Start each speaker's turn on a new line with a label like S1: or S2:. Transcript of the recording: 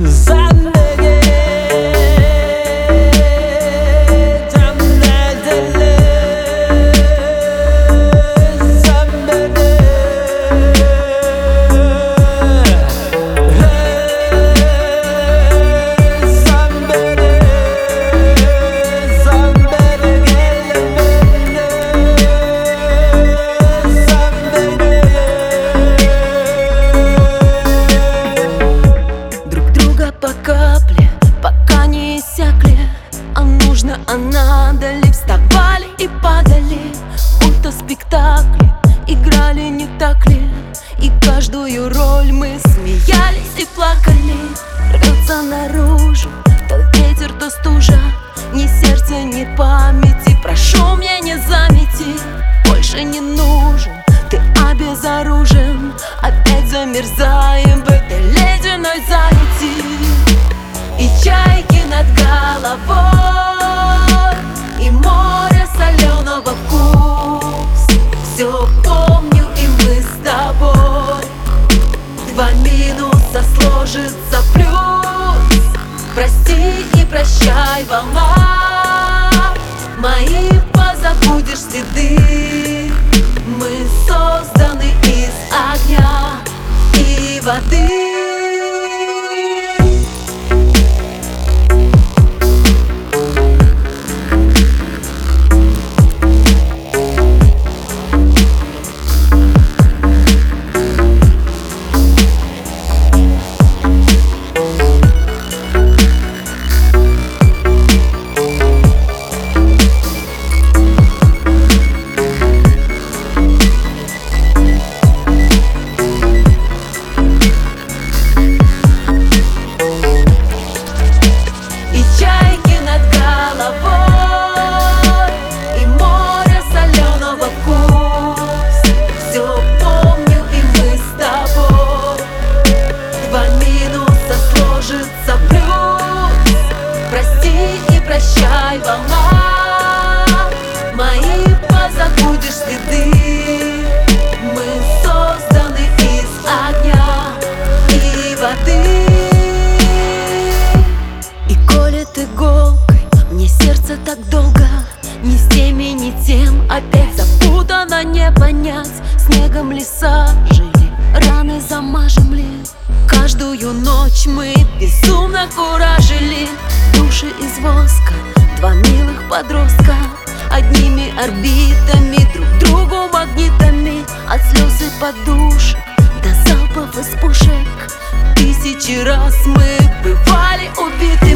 S1: Z а надо ли Вставали и падали, будто спектакли Играли, не так ли? И каждую роль мы смеялись и плакали. Рвется наружу, то ветер, то стужа. Ни сердца, ни памяти. Прошу меня не замети Больше не нужен, ты обезоружен Опять замерзаем в этой ледяной залети в плюс. Прости и прощай, волна. Мои позабудешь следы. Мы созданы из огня и воды Прости и прощай, волна. Мои позабудешь следы Мы созданы из огня и воды. И колет иголкой Мне сердце так долго Ни с теми, ни тем Опять запутано не понять. Снегом леса жили Раны замажем ли? Каждую ночь мы безумно куражили Души из воска Два милых подростка. Одними орбитами Друг другу магнитами От слез и подушек До залпов из пушек. Тысячи раз мы бывали убитыми